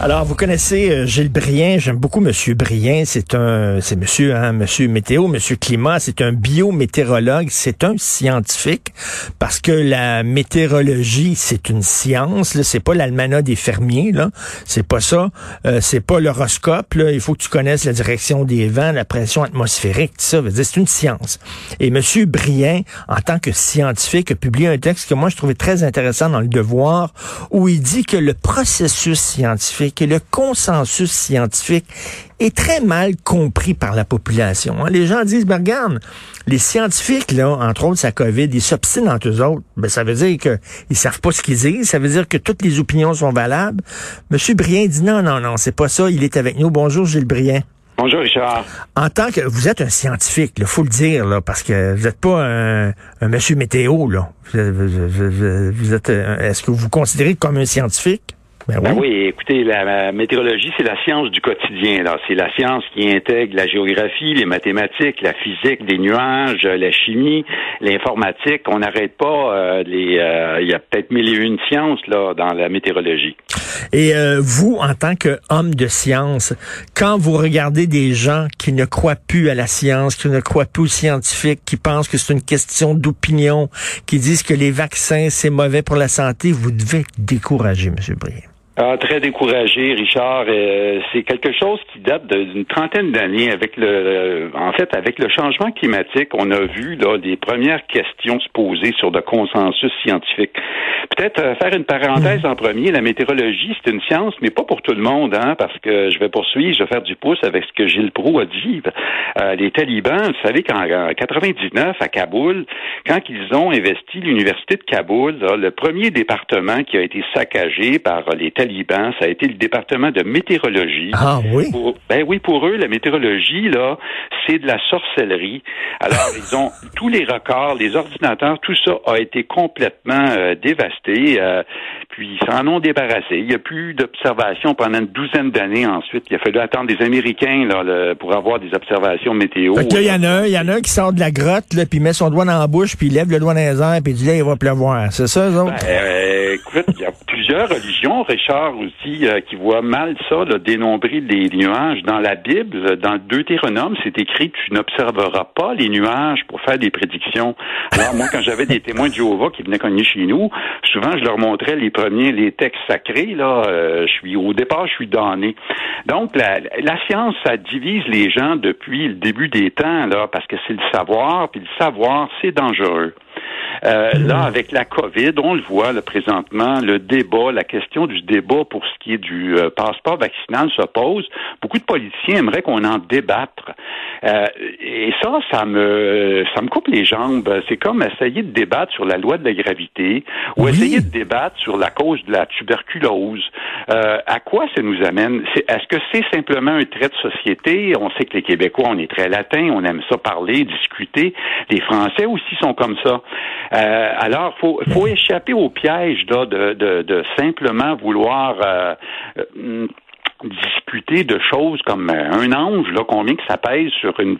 Alors, vous connaissez euh, Gilles Brien. J'aime beaucoup Monsieur Brien. C'est un, c'est Monsieur, hein, Monsieur météo, Monsieur climat. C'est un biométéorologue. C'est un scientifique parce que la météorologie, c'est une science. C'est pas l'almanach des fermiers. Là, c'est pas ça. Euh, c'est pas l'horoscope. Il faut que tu connaisses la direction des vents, la pression atmosphérique, tout ça. C'est une science. Et Monsieur Brien, en tant que scientifique, a publié un texte que moi je trouvais très intéressant dans le Devoir, où il dit que le processus scientifique que le consensus scientifique est très mal compris par la population. Hein. Les gens disent, ben regarde, les scientifiques, là, entre autres, sa COVID, ils s'obstinent entre eux autres. Ben, ça veut dire qu'ils savent pas ce qu'ils disent. Ça veut dire que toutes les opinions sont valables. Monsieur Brien dit non, non, non, c'est pas ça. Il est avec nous. Bonjour, Gilles Brien. Bonjour Richard. En tant que vous êtes un scientifique, il faut le dire là, parce que vous n'êtes pas un, monsieur météo là. vous êtes, est-ce que vous vous considérez comme un scientifique? Ben, ben oui. écoutez, la, météorologie, c'est la science du quotidien. C'est la science qui intègre la géographie, les mathématiques, la physique, des nuages, la chimie, l'informatique. On n'arrête pas. Euh, les, euh, il y a peut-être mille et une sciences là dans la météorologie. Et euh, vous, en tant qu'homme de science, quand vous regardez des gens qui ne croient plus à la science, qui ne croient plus aux scientifiques, qui pensent que c'est une question d'opinion, qui disent que les vaccins c'est mauvais pour la santé, vous devez décourager, M. Brier. Ah, très découragé, Richard. Euh, c'est quelque chose qui date d'une trentaine d'années avec le, euh, en fait, avec le changement climatique. On a vu là des premières questions se poser sur le consensus scientifique. Peut-être euh, faire une parenthèse en premier. La météorologie, c'est une science, mais pas pour tout le monde, hein, parce que je vais poursuivre, je vais faire du pouce avec ce que Gilles Proux a dit. les talibans, vous savez qu'en 99 à Kaboul, quand ils ont investi l'université de Kaboul, le premier département qui a été saccagé par les talibans talibans, ça a été le département de météorologie. Ah oui? ben oui, pour eux, la météorologie, là, c'est de la sorcellerie. Alors, ils ont tous les records, les ordinateurs, tout ça a été complètement euh, dévasté. Euh, puis, ils s'en ont débarrassé. Il n'y a plus d'observations pendant une douzaine d'années ensuite. Il a fallu attendre des Américains là, pour avoir des observations météo. il y en a un, il y en a un qui sort de la grotte, là, puis met son doigt dans la bouche, puis il lève le doigt dans les airs, puis il dit là, il va pleuvoir. C'est ça, eux ben, euh, écoute, il y a plusieurs religions, Richard, aussi, euh, qui voient mal ça, là, dénombrer les nuages. Dans la Bible, dans le Deutéronome, c'est écrit tu n'observeras pas les nuages pour faire des prédictions. Alors, moi, quand j'avais des témoins de Jéhovah qui venaient cogner chez nous, souvent, je leur montrais les premiers, les textes sacrés, là. Euh, je suis, au départ, je suis donné. Donc, la, la science, ça divise les gens depuis le début des temps, là, parce que c'est le savoir, puis le savoir, c'est dangereux. Euh, là, avec la COVID, on le voit là, présentement, le débat, la question du débat pour ce qui est du euh, passeport vaccinal se pose. Beaucoup de politiciens aimeraient qu'on en débatte. Euh, et ça, ça me ça me coupe les jambes. C'est comme essayer de débattre sur la loi de la gravité ou essayer de débattre sur la cause de la tuberculose. à quoi ça nous amène? Est-ce que c'est simplement un trait de société? On sait que les Québécois, on est très latins, on aime ça parler, discuter. Les Français aussi sont comme ça. Euh, alors, faut faut échapper au piège là, de, de, de simplement vouloir euh, euh, discuter de choses comme euh, un ange, là, combien que ça pèse sur une,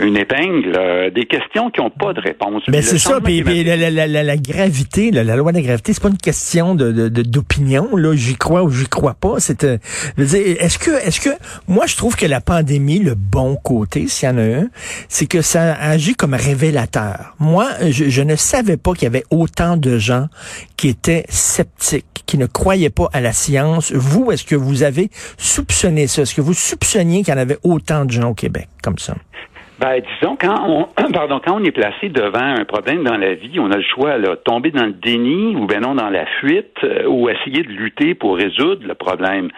une, épingle, euh, des questions qui n'ont pas de réponse. Mais c'est ça, puis, la, la, la, la, gravité, la loi de la gravité, c'est pas une question de d'opinion, de, là, j'y crois ou j'y crois pas. C'est, euh, est-ce que, est-ce que, moi, je trouve que la pandémie, le bon côté, s'il y en a un, c'est que ça agit comme révélateur. Moi, je, je ne savais pas qu'il y avait autant de gens qui étaient sceptiques, qui ne croyaient pas à la science. Vous, est-ce que vous avez soupçonné ça? Est-ce que vous soupçonniez qu'il y en avait autant de gens au Québec comme ça? Ben, disons, quand on, pardon, quand on est placé devant un problème dans la vie, on a le choix, là, tomber dans le déni ou ben non dans la fuite euh, ou essayer de lutter pour résoudre le problème.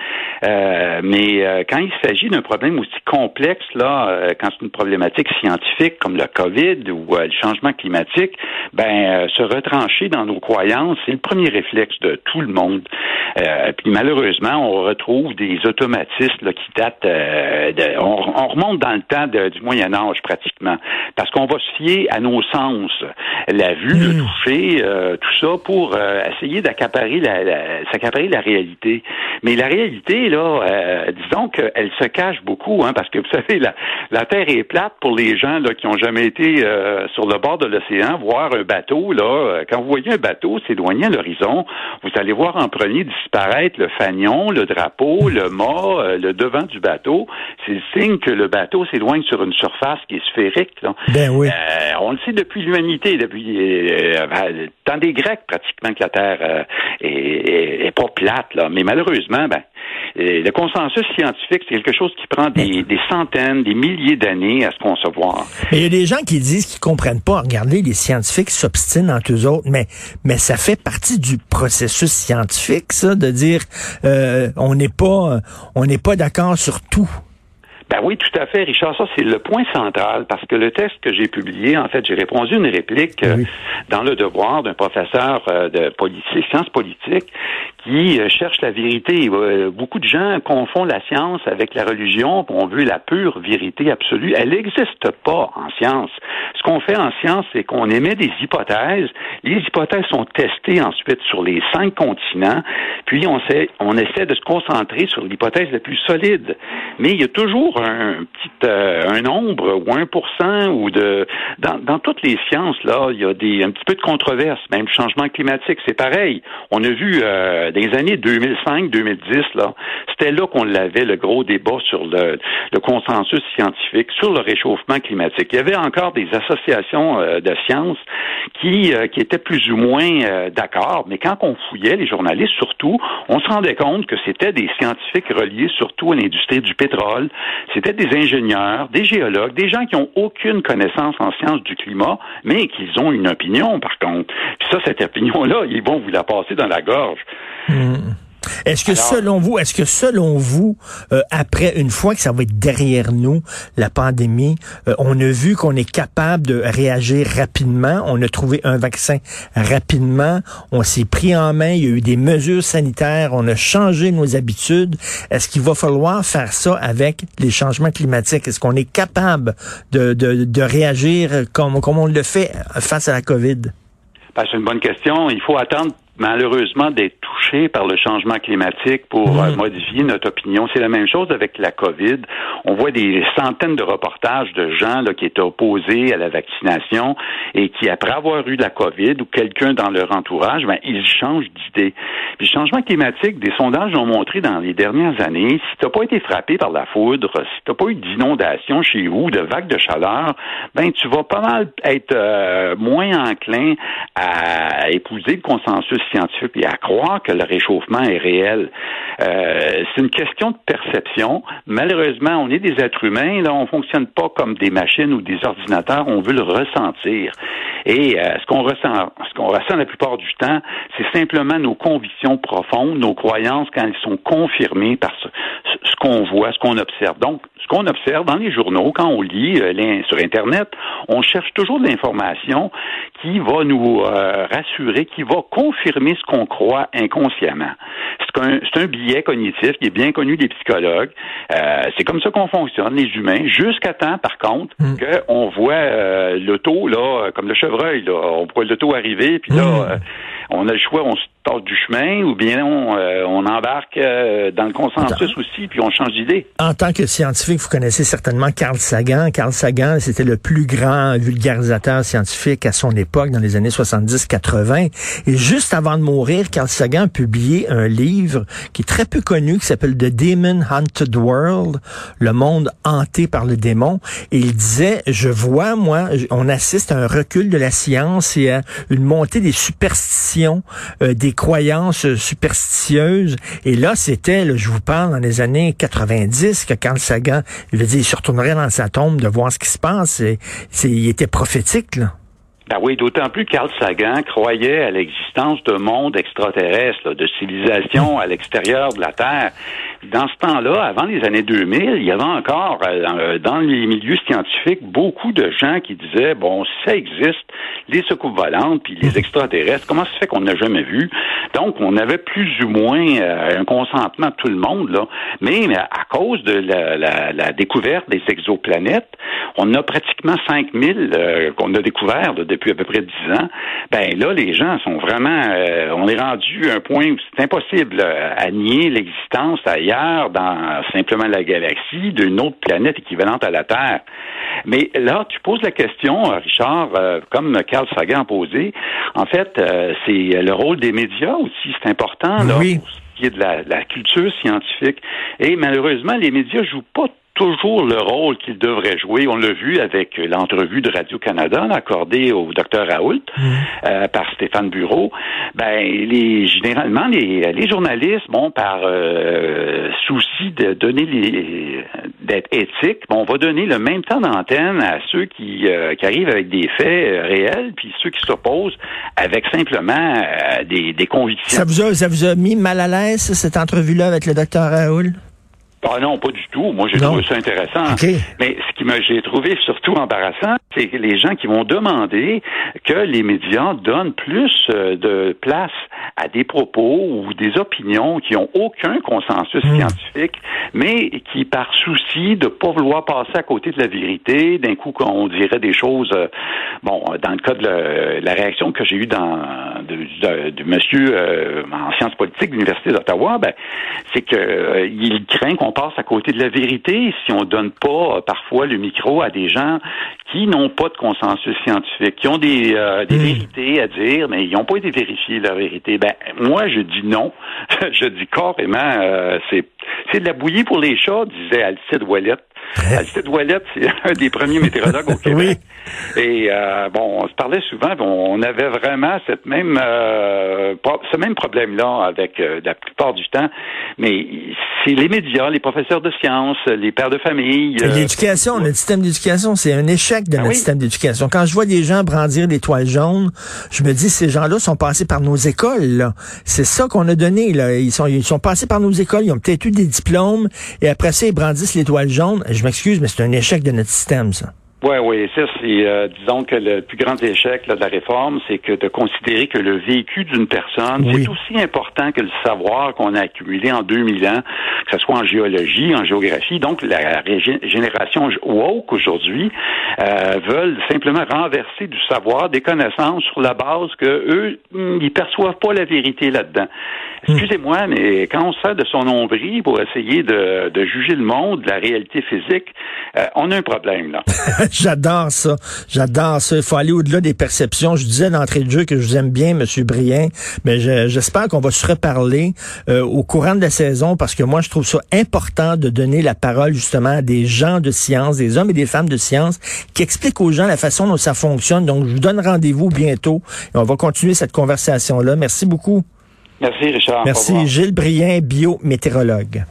Euh, mais euh, quand il s'agit d'un problème aussi complexe, là, quand c'est une problématique scientifique comme le COVID ou le changement climatique, ben, se retrancher dans nos croyances, c'est le premier réflexe de tout le monde. puis malheureusement, on retrouve des automatismes là, qui datent, de, on, remonte dans le temps du Moyen Âge pratiquement, parce qu'on va se fier à nos sens, la vue, le hmm. toucher, euh, tout ça, pour euh, essayer d'accaparer la, la, la réalité. Mais la réalité, là, euh, disons qu'elle se cache beaucoup, hein, parce que vous savez, la, la Terre est plate pour les gens là, qui ont jamais été sur le bord de l'océan, voir un bateau, là, quand vous voyez un bateau s'éloigner à l'horizon, vous allez voir en premier disparaître le fanion, le drapeau, le mât, le devant du bateau. C'est le signe que le bateau s'éloigne sur une surface qui est sphérique. Là. Ben oui. on le sait depuis l'humanité, depuis euh, ben, dans des Grecs pratiquement que la Terre euh, est, pas plate, là. Mais malheureusement, ben, euh, le consensus scientifique, c'est quelque chose qui prend des, centaines, des milliers d'années à se concevoir. Mais il y a des gens qui disent qu'ils comprennent pas. Regardez, les scientifiques s'obstinent entre eux autres, mais mais ça fait partie du processus scientifique, ça, de dire on n'est pas on n'est pas d'accord sur tout. Ben oui, tout à fait, Richard. Ça, c'est le point central parce que le texte que j'ai publié, en fait, j'ai répondu une réplique euh, dans le devoir d'un professeur euh, de politique, sciences politiques qui euh, cherche la vérité. beaucoup de gens confondent la science avec la religion. On veut la pure vérité absolue. Elle n'existe pas en science. Ce qu'on fait en science, c'est qu'on émet des hypothèses. Les hypothèses sont testées ensuite sur les cinq continents. Puis on, sait, on essaie de se concentrer sur l'hypothèse la plus solide. Mais il y a toujours un petit euh, un nombre ou un pour cent ou de dans, dans toutes les sciences là, il y a des un petit peu de controverse. Même changement climatique, c'est pareil. On a vu euh, des années 2005-2010 là, c'était là qu'on l'avait le gros débat sur le, le, consensus scientifique sur le réchauffement climatique. Il y avait encore des associations euh, de sciences qui qui étaient plus ou moins d'accord, mais quand on fouillait les journalistes surtout, on se rendait compte que c'était des scientifiques reliés surtout à l'industrie du pétrole, c'était des ingénieurs, des géologues, des gens qui ont aucune connaissance en sciences du climat, mais qui ont une opinion, par contre. Puis ça, cette opinion-là, ils vont vous la passer dans la gorge. Hmm. Est-ce que selon vous, est-ce que selon vous, euh, après une fois que ça va être derrière nous, la pandémie, euh, on a vu qu'on est capable de réagir rapidement, on a trouvé un vaccin rapidement, on s'est pris en main, il y a eu des mesures sanitaires, on a changé nos habitudes. Est-ce qu'il va falloir faire ça avec les changements climatiques? Est-ce qu'on est capable de, de, de réagir comme, comme on le fait face à la COVID? Ben, c'est une bonne question. Il faut attendre malheureusement d'être par le changement climatique pour euh, mm. modifier notre opinion. C'est la même chose avec la COVID. On voit des centaines de reportages de gens là, qui étaient opposés à la vaccination et qui, après avoir eu la COVID ou quelqu'un dans leur entourage, ben, ils changent d'idée. Puis le changement climatique, des sondages ont montré dans les dernières années, si tu n'as pas été frappé par la foudre, si tu n'as pas eu d'inondation chez vous, de vagues de chaleur, ben tu vas pas mal être euh, moins enclin à épouser le consensus scientifique et à croire que le réchauffement est réel. Euh, c'est une question de perception. Malheureusement, on est des êtres humains, là, on fonctionne pas comme des machines ou des ordinateurs, on veut le ressentir. Et euh, ce qu'on ressent, ce qu'on ressent la plupart du temps, c'est simplement nos convictions profondes, nos croyances quand elles sont confirmées par ce, qu'on voit, ce qu'on observe. Donc, ce qu'on observe dans les journaux, quand on lit euh, sur Internet, on cherche toujours de l'information qui va nous rassurer, qui va confirmer ce qu'on croit inconsciemment. C'est un, un, billet cognitif qui est bien connu des psychologues. Euh, c'est comme ça qu'on fonctionne, les humains, jusqu'à temps, par contre, mm. qu'on voit l'auto, là, comme le chevreuil, là, on voit l'auto arriver, puis là, mm. on a le choix, on se du chemin ou bien on, euh, embarque euh, dans le consensus aussi puis on change d'idée. En tant que scientifique, vous connaissez certainement Carl Sagan. Carl Sagan, c'était le plus grand vulgarisateur scientifique à son époque dans les années 70-80 et juste avant de mourir, Carl Sagan a publié un livre qui est très peu connu qui s'appelle The Demon Haunted World, le monde hanté par le démon et il disait je vois moi on assiste à un recul de la science et à une montée des superstitions euh, des croyances superstitieuses. Et là, c'était, je vous parle, dans les années 90, que Carl Sagan, il veut dire, il se retournerait dans sa tombe de voir ce qui se passe. Et, il était prophétique, là. Ben oui, d'autant plus Carl Sagan croyait à l'existence de mondes extraterrestres, de civilisations à l'extérieur de la Terre. Dans ce temps-là, avant les années 2000, il y avait encore euh, dans les milieux scientifiques beaucoup de gens qui disaient bon, ça existe, les soucoupes volantes puis les extraterrestres, comment ça se fait qu'on n'a jamais vu? Donc, on avait plus ou moins euh, un consentement de tout le monde là, mais, à cause de la, la, la découverte des exoplanètes, on a pratiquement 5000 euh, qu'on a découvert depuis à peu près 10 ans. Ben là, les gens sont vraiment, euh, on est rendu à un point où c'est impossible à nier l'existence ailleurs, dans simplement la galaxie, d'une autre planète équivalente à la Terre. Mais là, tu poses la question, Richard, comme Carl Sagan a posé, en fait, c'est le rôle des médias aussi, c'est important. Là, oui qui est de la, la, culture scientifique. Et malheureusement, les médias jouent pas toujours le rôle qu'il devrait jouer. On l'a vu avec l'entrevue de Radio-Canada accordée au docteur Raoult mm. euh, par Stéphane Bureau. Ben, les, généralement, les, les journalistes, bon, par euh, souci de donner les d'être éthique, bon, on va donner le même temps d'antenne à ceux qui, euh, qui arrivent avec des faits réels, puis ceux qui s'opposent avec simplement des, des convictions. Ça vous, a, ça vous a mis mal à l'aise, cette entrevue-là avec le docteur Raoult? Ah non, pas du tout. Moi, j'ai trouvé ça intéressant. Mais ce qui m'a j'ai trouvé surtout embarrassant, c'est que les gens qui vont demander que les médias donnent plus euh, de place à des propos ou des opinions qui ont aucun consensus hmm. scientifique, mais qui, par souci de pas vouloir passer à côté de la vérité, d'un coup, on dirait des choses. Euh, bon, dans le cas de la réaction que j'ai eue dans de, monsieur euh, en sciences politiques de l'université d'Ottawa, ben, c'est que il craint qu'on passe à côté de la vérité si on donne pas euh, parfois le micro à des gens qui n'ont pas de consensus scientifique, qui ont des, euh, des hmm. vérités à dire, mais ils n'ont pas été vérifiés la vérité. Ben moi je dis non, je dis carrément euh, c'est c'est de la bouillie pour les chats, disait Alcide Ouellet. Alcide Ouellet, c'est un des premiers météorologues au Québec. Et euh, bon, on se parlait souvent, on avait vraiment cette même euh, ce même problème-là avec euh, la plupart du temps. Mais c'est les médias, les professeurs de sciences, les pères de famille. L'éducation, notre système d'éducation, c'est un échec de ah notre système d'éducation. Quand je vois des gens brandir des toiles jaunes, je me dis ces gens-là sont passés par nos écoles. C'est ça qu'on a donné. Là. Ils sont ils sont passés par nos écoles, ils ont peut-être eu des diplômes et après ça ils brandissent les toiles jaunes. Je m'excuse, mais c'est un échec de notre système, ça. Oui, oui, ça, c'est, euh, disons que le plus grand échec de la réforme, c'est que de considérer que le vécu d'une personne, c'est aussi important que le savoir qu'on a accumulé en 2000 ans, que ce soit en géologie, en géographie. Donc, la génération woke aujourd'hui euh, veulent simplement renverser du savoir, des connaissances sur la base que eux, ils perçoivent pas la vérité là-dedans. Hmm. Excusez-moi, mais quand on sert de son nombril pour essayer de, de juger le monde, la réalité physique, euh, on a un problème là. J'adore ça. J'adore ça. Il faut aller au-delà des perceptions. Je disais d'entrée de jeu que je vous aime bien, Monsieur Brien, mais j'espère qu'on va se reparler euh, au courant de la saison parce que moi, je trouve ça important de donner la parole justement à des gens de science, des hommes et des femmes de science qui expliquent aux gens la façon dont ça fonctionne. Donc, je vous donne rendez-vous bientôt et on va continuer cette conversation-là. Merci beaucoup. Merci, Richard. Merci, Gilles Brien, biométéorologue.